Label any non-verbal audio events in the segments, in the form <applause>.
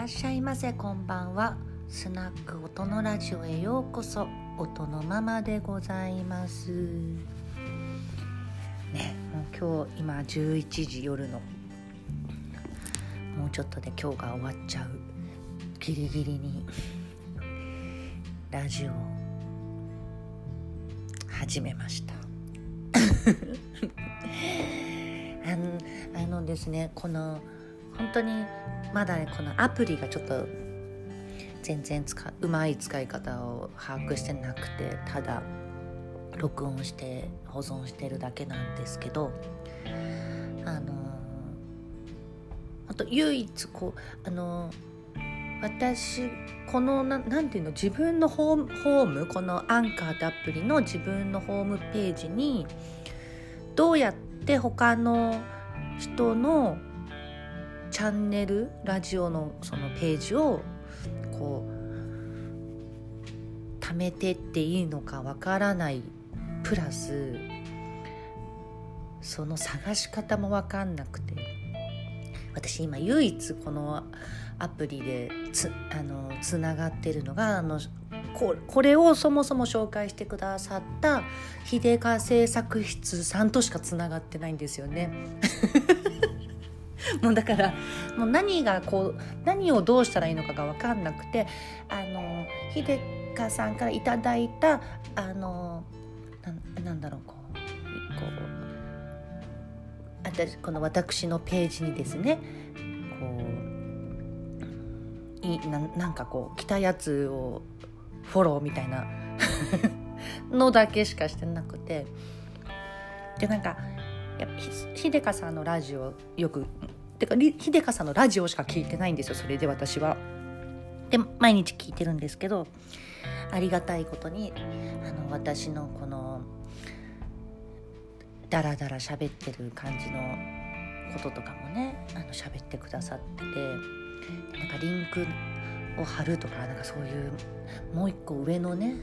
らっしゃいませ。こんばんは。スナック音のラジオへようこそ。音のままでございます。ねもう今日今11時夜の。もうちょっとで今日が終わっちゃう。ギリギリに。ラジオ始めました。<laughs> あのあのですねこの本当にまだねこのアプリがちょっと全然使うまい使い方を把握してなくてただ録音して保存してるだけなんですけどあのあと唯一こうあの私このななんていうの自分のホームホームこのアンカーってアプリの自分のホームページにどうやって他の人のチャンネルラジオのそのページをこう貯めてっていいのかわからないプラスその探し方も分かんなくて私今唯一このアプリでつあのつながってるのがあのここれをそもそも紹介してくださった秀川製作室さんとしかつながってないんですよね。<laughs> もうだからもう何がこう何をどうしたらいいのかが分かんなくてあの秀香さんからいただいたあのななんだろうこうこう私この私のページにですねこういななんかこう来たやつをフォローみたいな <laughs> のだけしかしてなくてでなんか秀香さんのラジオよくてか秀香さんのラジオしか聞いてないんですよそれで私は。で毎日聞いてるんですけどありがたいことにあの私のこのダラダラ喋ってる感じのこととかもねあの喋ってくださっててなんかリンクを貼るとかなんかそういうもう一個上のね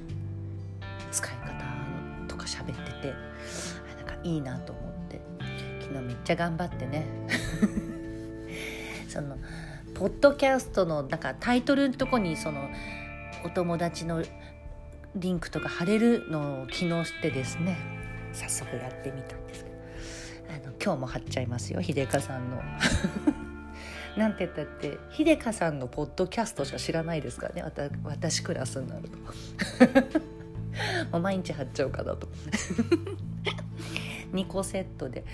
使い方とか喋っててなんかいいなと思って昨日めっちゃ頑張ってね。<laughs> そのポッドキャストのなんかタイトルのとこにそのお友達のリンクとか貼れるのを機能してですね。早速やってみたんですけど。あの今日も貼っちゃいますよ秀香さんの。<laughs> なんて言ったって秀香さんのポッドキャストしか知らないですからね。私クラスになると。<laughs> もう毎日貼っちゃおうかなと。2個セットで。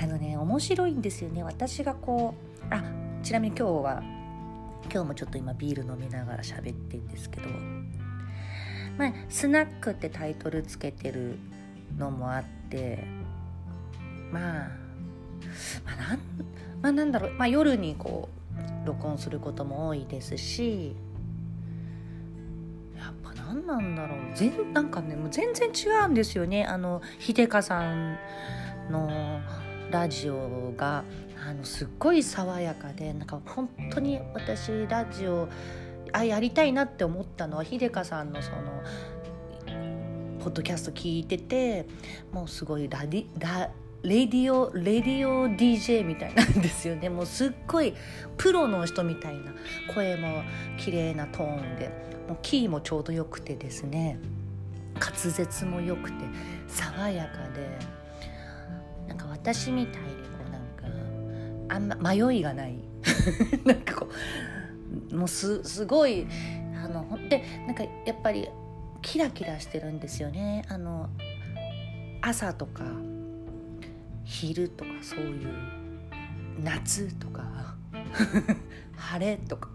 あのね面白いんですよね。私がこうあちなみに今日は今日もちょっと今ビール飲みながら喋ってるんですけど。まあスナックってタイトルつけてるのもあって。まあまあなん,、まあ、なんだろう、まあ、夜にこう録音することも多いですし。何なんだろう。全なんかねもう全然違うんですよね。あの秀香さんのラジオがあのすっごい爽やかでなんか本当に私ラジオあやりたいなって思ったのは秀香さんのそのポッドキャスト聞いててもうすごいラディラレディオレディオ DJ みたいなんですよね。もうすっごいプロの人みたいな。声も綺麗なトーンで。もうキーもちょうどよくてですね。滑舌も良くて爽やかで。なんか私みたいにこうなんかあんま迷いがない。<laughs> なんかこうもうすすごいあのでなんかやっぱりキラキラしてるんですよね。あの朝とか。昼とかそういう夏とか <laughs> 晴れとか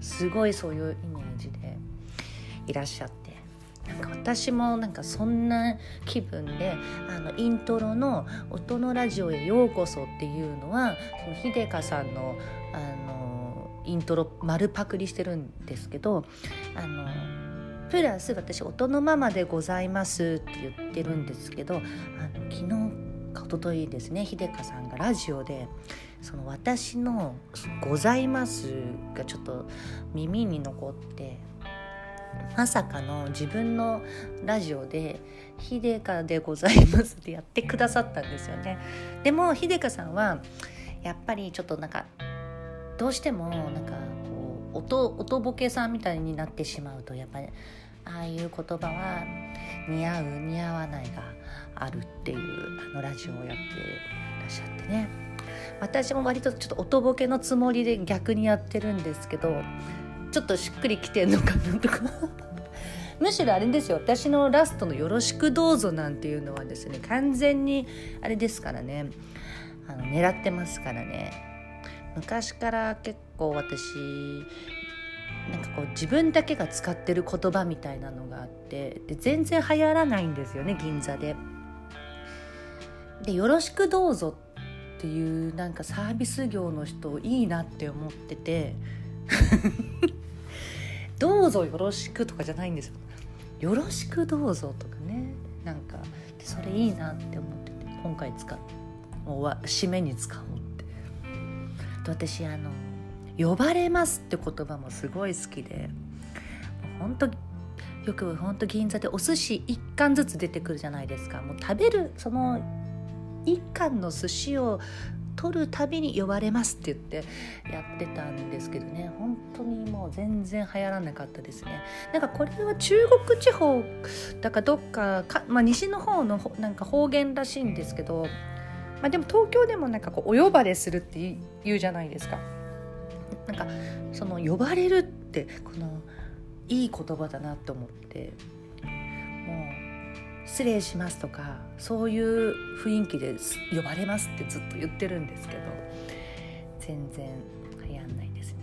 すごいそういうイメージでいらっしゃって。なんか私もなんかそんな気分であのイントロの「音のラジオへようこそ」っていうのはその秀香さんのあのイントロ丸パクリしてるんですけどあのプラス私「音のままでございます」って言ってるんですけどあの昨日一昨日ですね秀香さんがラジオでその私の「ございます」がちょっと耳に残ってまさかの自分のラジオで「秀香でございます」ってやってくださったんですよね。でも秀香さんはやっぱりちょっとなんかどうしてもなんかこう音音ボケさんみたいになってしまうとやっぱりああいう言葉は似合う似合わないがあるっていうあのラジオをやってらっしゃってね。私も割とちょっと音ボケのつもりで逆にやってるんですけどちょっとしっくりきてんのかなとか。<laughs> むしろあれですよ。私のラストの「よろしくどうぞ」なんていうのはですね完全にあれですからね。あの狙ってますからね。昔から結構私なんかこう自分だけが使ってる言葉みたいなのがあってで全然流行らないんですよね銀座で。で「よろしくどうぞ」っていうなんかサービス業の人いいなって思ってて <laughs> どうぞよろしくとかじゃないんですよ。よろしくどうぞとかねなんかそれいいなって思ってて今回使うもう締めに使おうって私あの「呼ばれます」って言葉もすごい好きで本当よく本当銀座でお寿司1貫ずつ出てくるじゃないですか。もう食べるその1貫の寿司を取るたびに呼ばれますって言ってやってたんですけどね。本当にもう全然流行らなかったですね。なんかこれは中国地方だかどっかか、まあ、西の方のなんか方言らしいんですけど、まあ、でも東京でもなんかこうお呼ばれするって言うじゃないですか。なんかその呼ばれるってこのいい言葉だなと思ってもう失礼しますとかそういう雰囲気で呼ばれますってずっと言ってるんですけど全然流行んないですね。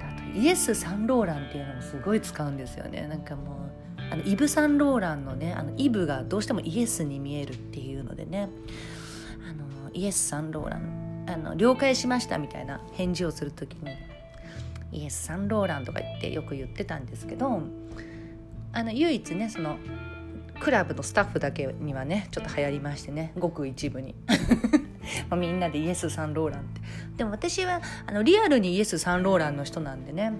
あとイエス・サンローランっていうのもすごい使うんですよね。なんかもうあのイブ・サンローランのねあのイブがどうしてもイエスに見えるっていうのでね。あのイエス・サンローラン。あの了解しましたみたいな返事をする時にイエス・サンローランとか言ってよく言ってたんですけどあの唯一ねそのクラブのスタッフだけにはねちょっと流行りましてねごく一部に。<laughs> みんなでイエス・サンローランって。でも私はあのリアルにイエス・サンローランの人なんでね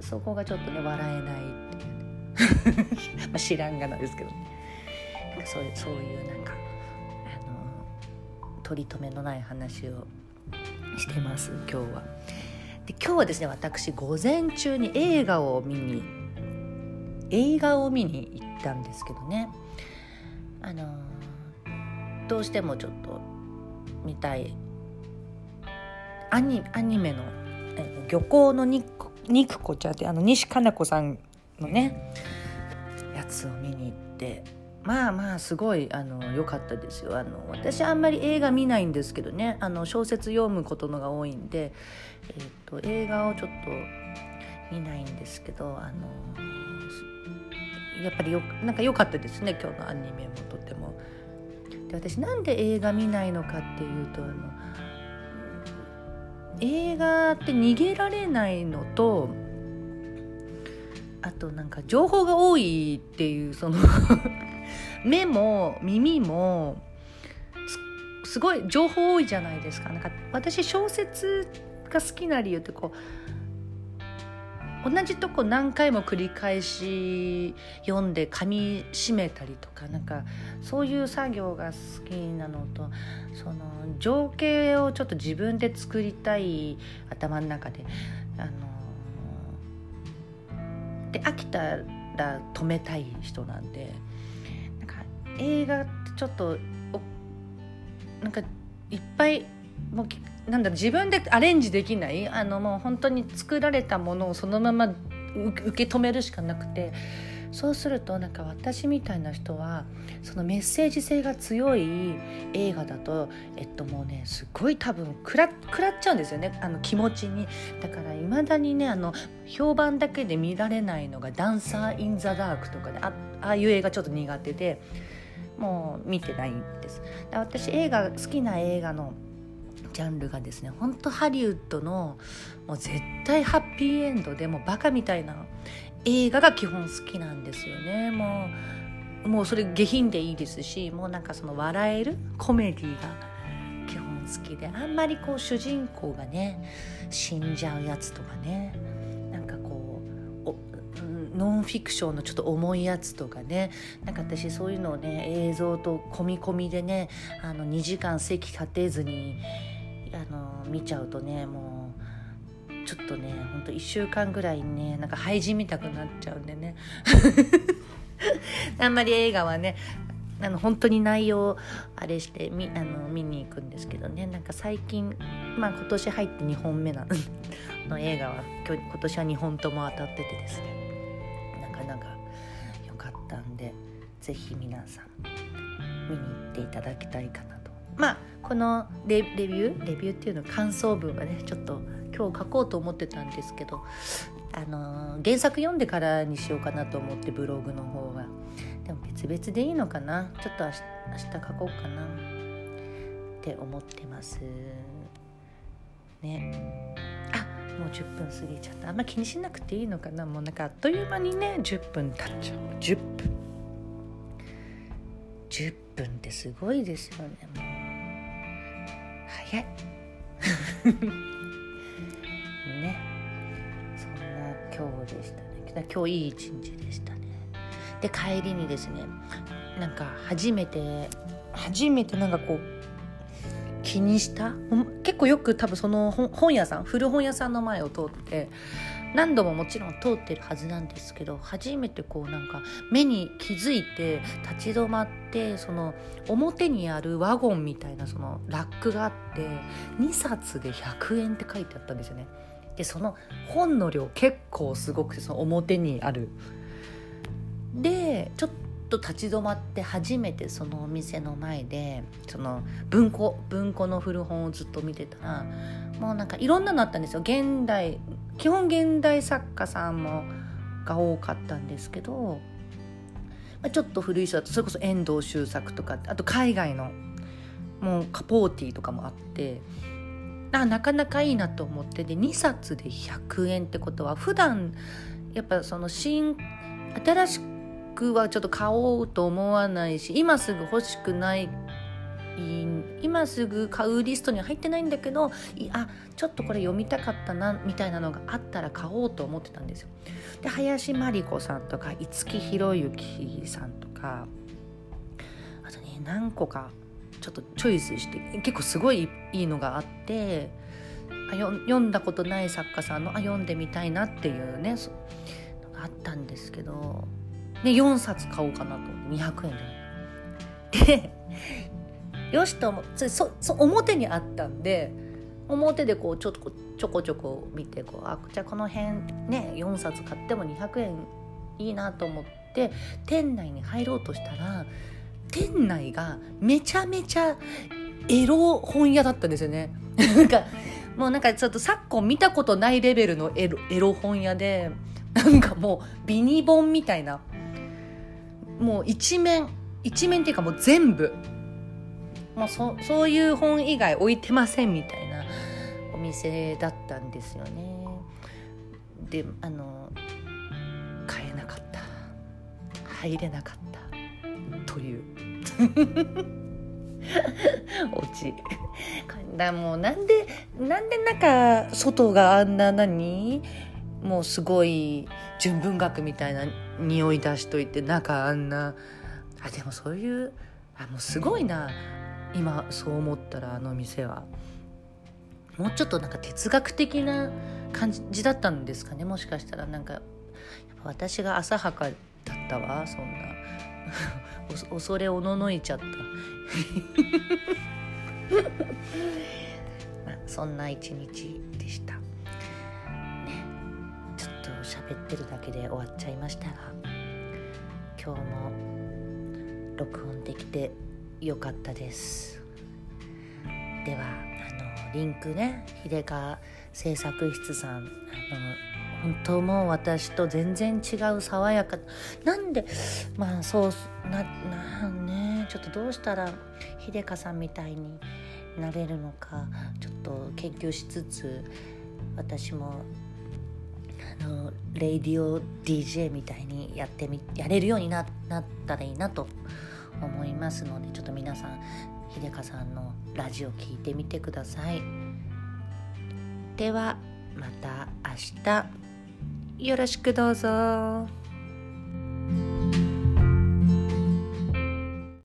そこがちょっとね笑えないって <laughs> まあ知らんがなんですけどね。そうそういうなんか取り留めのない話をしてます今日は。で今日はですね私午前中に映画を見に映画を見に行ったんですけどね。あのどうしてもちょっと見たい。アニアニメの「漁港の肉子ちゃん」ってあの西加奈子さんのねやつを見に行って。まあまあすごいあの良かったですよ。あの私あんまり映画見ないんですけどね。あの小説読むことのが多いんで、えーと、と映画をちょっと見ないんですけどあのやっぱりよなんか良かったですね。今日のアニメもとても。で私なんで映画見ないのかっていうとあの映画って逃げられないのとあとなんか情報が多いっていうその目も耳もすごい情報多いじゃないですか。なんか私小説が好きな理由ってこう同じとこ何回も繰り返し読んで噛みしめたりとかなんかそういう作業が好きなのとその情景をちょっと自分で作りたい頭の中で。あので飽きたら止めたい人なんで映画ってちょっとなんかいっぱいもうなんだ自分でアレンジできないあのもう本当に作られたものをそのまま受け止めるしかなくてそうするとなんか私みたいな人はそのメッセージ性が強い映画だとえっともうねすごい多分食らっちゃうんですよね。あの気持ちに。だからいまだにねあの評判だけで見られないのが「ダンサー・イン・ザ・ダーク」とかねあああいう映画ちょっと苦手でもう見てないんです。私映画好きな映画のジャンルがですね本当ハリウッドのもう絶対ハッピーエンドでもバカみたいな映画が基本好きなんですよね。もうもうそれ下品でいいですしもうなんかその笑えるコメディが基本好きであんまりこう主人公がね死んじゃうやつとかねノンフィクションのちょっと重いやつとかね。なんか私そういうのをね映像と込み込みでねあの2時間席立てずにあの見ちゃうとねもうちょっとねほんと1週間ぐらいねなんか廃人見たくなっちゃうんでね。<laughs> あんまり映画はねあの本当に内容あれしてみあの見に行くんですけどね。なんか最近まあ今年入って2本目なの。<laughs> 映画は今年は2本とも当たっててですね。で是非皆さん見に行っていただきたいかなと。まあこのレビューレビューっていうの感想文はねちょっと今日書こうと思ってたんですけどあの原作読んでからにしようかなと思ってブログの方は。でも別々でいいのかな？ちょっと明日明日書こうかな。って思ってます。ね。あもう10分過ぎちゃった。あんま気にしなくていいのかな？もうなんかあっという間にね10分経っちゃう。10分。10分ってすごいですよねもう。早い。<laughs> ね。そんな今日でしたね。今日いい一日でしたね。で帰りにですねなんか初めて初めてなんかこう気にした？結構よく多分その本屋さん古本屋さんの前を通って何度ももちろん通ってるはずなんですけど初めてこうなんか目に気づいて立ち止まってその表にあるワゴンみたいなそのラックがあって2冊で100円って書いてあったんですよね。でその本の量結構すごくてその表にある。でちょっと立ち止まって初めてそのお店の前でその文庫文庫の古本をずっと見てたらもうなんかいろんなのあったんですよ現代基本現代作家さんもが多かったんですけど、まあ、ちょっと古い人だとそれこそ遠藤周作とかあと海外のもうカポーティーとかもあってあなかなかいいなと思ってで2冊で100円ってことは普段やっぱその新新しくはちょっと買おうと思わないし今すぐ欲しくない今すぐ買うリストには入ってないんだけどあちょっとこれ読みたかったなみたいなのがあったら買おうと思ってたんですよ。で林真理子さんとか五木ひろゆきさんとかあとね何個かちょっとチョイスして結構すごいいいのがあってあ読んだことない作家さんのあ読んでみたいなっていうねのがあったんですけど、ね、4冊買おうかなと200円で。でよしと思ってそそ表にあったんで表でこうちょっとちょこちょこ見てこうあじゃあこの辺ね4冊買っても200円いいなと思って店内に入ろうとしたら店内がめちゃめちゃエロ本屋だったんですよね。<laughs> なんかもうなんかちょっと昨今見たことないレベルのエロエロ本屋でなんかもうビニ本みたいなもう一面一面っていうかもう全部もうそそういう本以外置いてませんみたいなお店だったんですよね。であの買えなかった。入れなかった。という。<laughs> おち。だもうなんでなんでなんか外があんな何もうすごい純文学みたいな匂い出しといて中あんな。あでもそういうあもうすごいな。今そう思ったらあの店はもうちょっとなんか哲学的な感じだったんですかねもしかしたらなんか私が浅はかだったわそんな。<laughs> 恐れおののいちゃった、<laughs> そんな一日でした。ねちょっと喋ってるだけで終わっちゃいましたが今日も録音できて良かったです。ではあのリンクね秀川製作室さんあの本当もう私と全然違う爽やかなんでまあそうななねちょっとどうしたら秀香さんみたいになれるのかちょっと研究しつつ私もあのレイディオ DJ みたいにやってみやれるようにななったらいいなと思いますのでちょっと皆さん秀香さんのラジオ聞いてみてくださいではまた明日よろしくどうぞ。